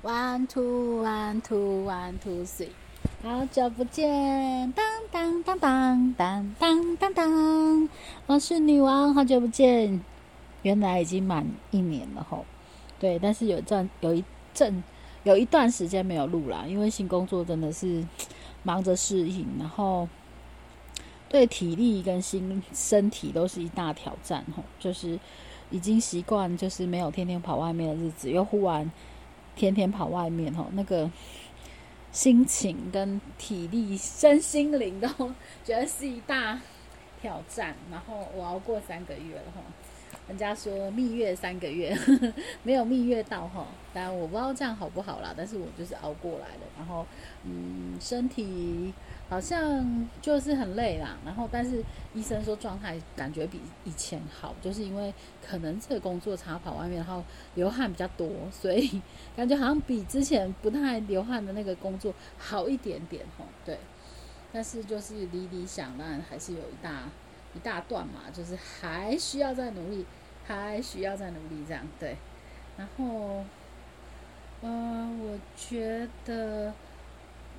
One two one two one two three，好久不见，当当当当当当当当，我是女王，好久不见，原来已经满一年了吼。对，但是有阵有一阵有一段时间没有录啦，因为新工作真的是忙着适应，然后对体力跟心身体都是一大挑战吼，就是已经习惯就是没有天天跑外面的日子，又忽然。天天跑外面哦，那个心情跟体力、身心灵都觉得是一大挑战。然后我熬过三个月了哈，人家说蜜月三个月，没有蜜月到哈，当然我不知道这样好不好啦，但是我就是熬过来了。然后嗯，身体。好像就是很累啦，然后但是医生说状态感觉比以前好，就是因为可能这个工作常跑外面，然后流汗比较多，所以感觉好像比之前不太流汗的那个工作好一点点哈。对，但是就是离理想当然还是有一大一大段嘛，就是还需要再努力，还需要再努力这样对。然后，嗯，我觉得。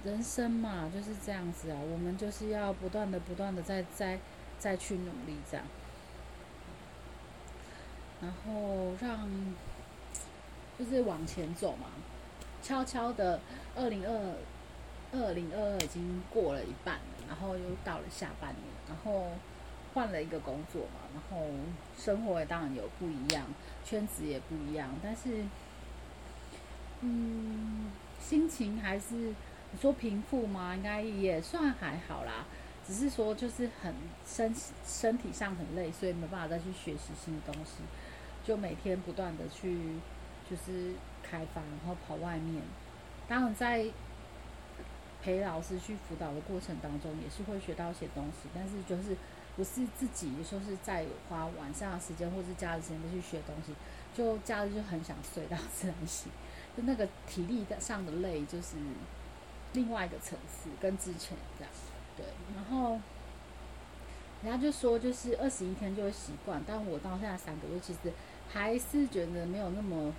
人生嘛就是这样子啊，我们就是要不断的、不断的再、再、再去努力这样，然后让就是往前走嘛，悄悄的，二零二二零二二已经过了一半了，然后又到了下半年，然后换了一个工作嘛，然后生活也当然有不一样，圈子也不一样，但是，嗯，心情还是。你说平复吗？应该也算还好啦，只是说就是很身身体上很累，所以没办法再去学习新的东西，就每天不断的去就是开发，然后跑外面。当然在陪老师去辅导的过程当中，也是会学到一些东西，但是就是不是自己说是在花晚上的时间或是假日时间去学东西，就假日就很想睡到自然醒，就那个体力的上的累就是。另外一个层次跟之前这样，对，然后人家就说就是二十一天就会习惯，但我到现在三个月，其实还是觉得没有那么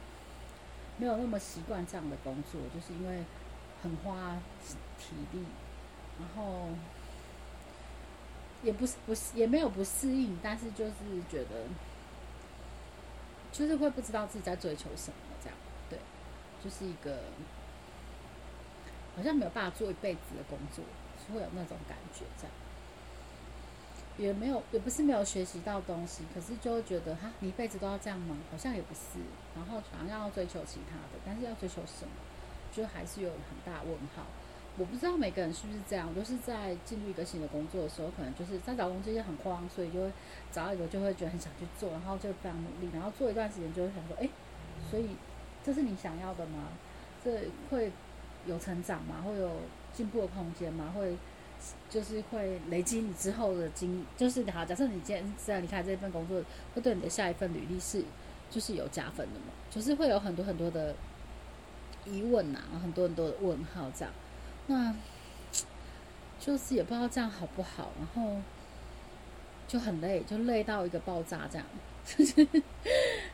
没有那么习惯这样的工作，就是因为很花体力，然后也不是不是也没有不适应，但是就是觉得就是会不知道自己在追求什么这样，对，就是一个。好像没有办法做一辈子的工作，是会有那种感觉，这样也没有，也不是没有学习到东西，可是就会觉得哈，你一辈子都要这样吗？好像也不是，然后好像要追求其他的，但是要追求什么，就还是有很大问号。我不知道每个人是不是这样，就是在进入一个新的工作的时候，可能就是在找工作就很慌，所以就会找到一个就会觉得很想去做，然后就非常努力，然后做一段时间就会想说，哎，所以这是你想要的吗？这会。有成长嘛，会有进步的空间嘛，会就是会累积你之后的经，就是好。假设你今天在离开这份工作，会对你的下一份履历是就是有加分的嘛？就是会有很多很多的疑问呐，很多很多的问号这样。那 就是也不知道这样好不好，然后就很累，就累到一个爆炸这样。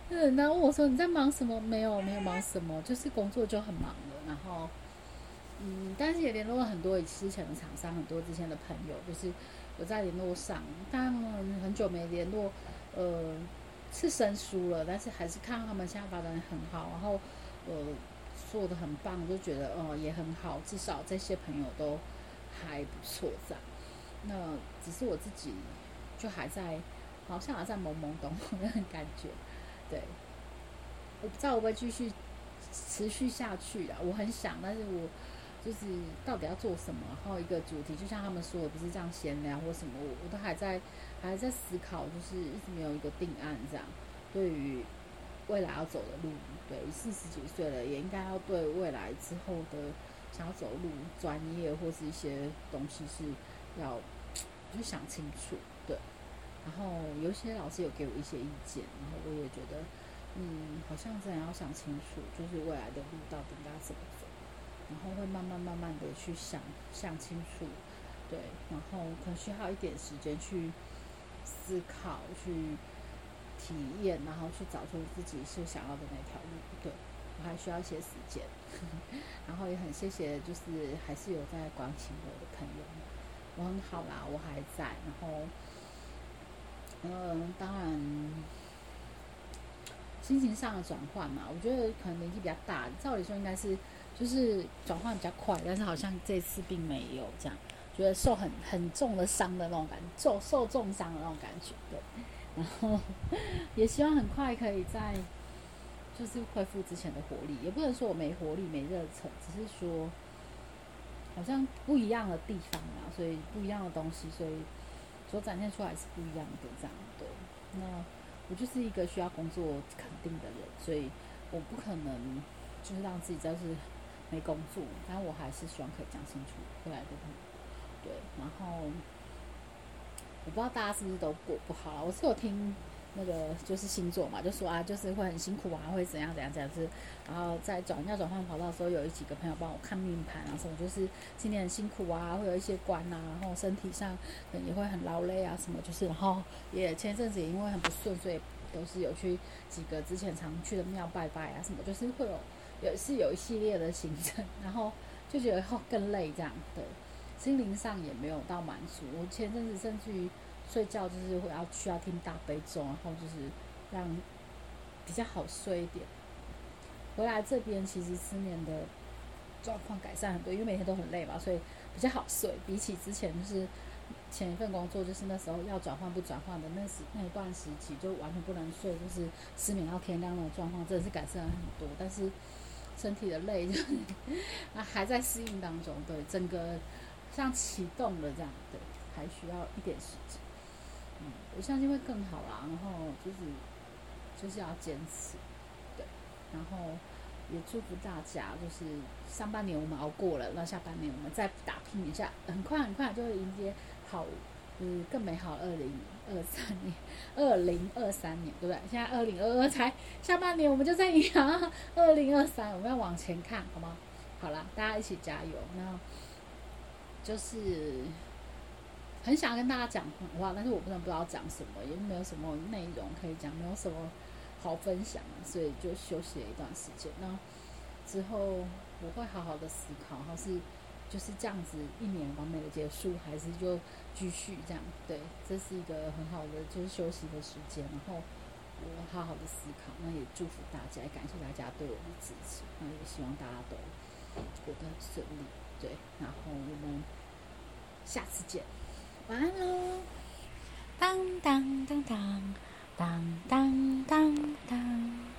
然后我说你在忙什么？没有，没有忙什么，就是工作就很忙了，然后。嗯，但是也联络了很多之前的厂商，很多之前的朋友，就是有在联络上，但很久没联络，呃，是生疏了，但是还是看他们现在发展很好，然后呃做的很棒，就觉得哦也很好，至少这些朋友都还不错这样。那只是我自己就还在，好像还在懵懵懂懂的感觉，对，我不知道我会继续持续下去啊，我很想，但是我。就是到底要做什么，然后一个主题，就像他们说的，不是这样闲聊或什么，我我都还在还在思考，就是一直没有一个定案这样。对于未来要走的路，对四十几岁了，也应该要对未来之后的想要走路专业或是一些东西是要 就想清楚，对。然后有些老师有给我一些意见，然后我也觉得，嗯，好像真的要想清楚，就是未来的路到底该怎么走。然后会慢慢慢慢的去想想清楚，对，然后可能需要一点时间去思考、去体验，然后去找出自己是想要的那条路，对。我还需要一些时间。然后也很谢谢，就是还是有在关心我的朋友，我很好啦，我还在。然后，嗯，当然，心情上的转换嘛，我觉得可能年纪比较大，照理说应该是就是转换比较快，但是好像这次并没有这样，觉得受很很重的伤的那种感觉，受受重伤的那种感觉，对。然 后也希望很快可以在。就是恢复之前的活力，也不能说我没活力、没热忱，只是说好像不一样的地方啊，所以不一样的东西，所以所展现出来是不一样的这样。对，那我就是一个需要工作肯定的人，所以我不可能就是让自己就是没工作，但我还是希望可以讲清楚未来的路。对，然后我不知道大家是不是都过不好了，我是有听。那个就是星座嘛，就说啊，就是会很辛苦啊，会怎样怎样怎样，是，然后在转要转换跑道的时候，有几个朋友帮我看命盘啊，什么就是今年很辛苦啊，会有一些关啊，然后身体上也会很劳累啊，什么就是，然后也前阵子也因为很不顺，所以都是有去几个之前常去的庙拜拜啊，什么就是会有有是有一系列的行程，然后就觉得后更累这样，对，心灵上也没有到满足，我前阵子甚至于。睡觉就是会要需要听大悲咒，然后就是让比较好睡一点。回来这边其实失眠的状况改善很多，因为每天都很累嘛，所以比较好睡。比起之前就是前一份工作，就是那时候要转换不转换的那时那一段时期，就完全不能睡，就是失眠到天亮的状况，真的是改善了很多。但是身体的累就啊 还在适应当中，对整个像启动了这样，对，还需要一点时间。嗯，我相信会更好啦。然后就是就是要坚持，对。然后也祝福大家，就是上半年我们熬过了，那下半年我们再打拼一下，很快很快就会迎接好，就是更美好二零二三年，二零二三年，对不对？现在二零二二才下半年，我们就在迎啊，二零二三，我们要往前看，好吗？好啦，大家一起加油。那就是。很想跟大家讲话，但是我不能不知道讲什么，也没有什么内容可以讲，没有什么好分享，所以就休息了一段时间。那之后我会好好的思考，还是就是这样子一年完美的结束，还是就继续这样？对，这是一个很好的就是休息的时间。然后我好好的思考，那也祝福大家，感谢大家对我的支持，那也希望大家都过得顺利。对，然后我们下次见。晚安喽！当当当当当当当当。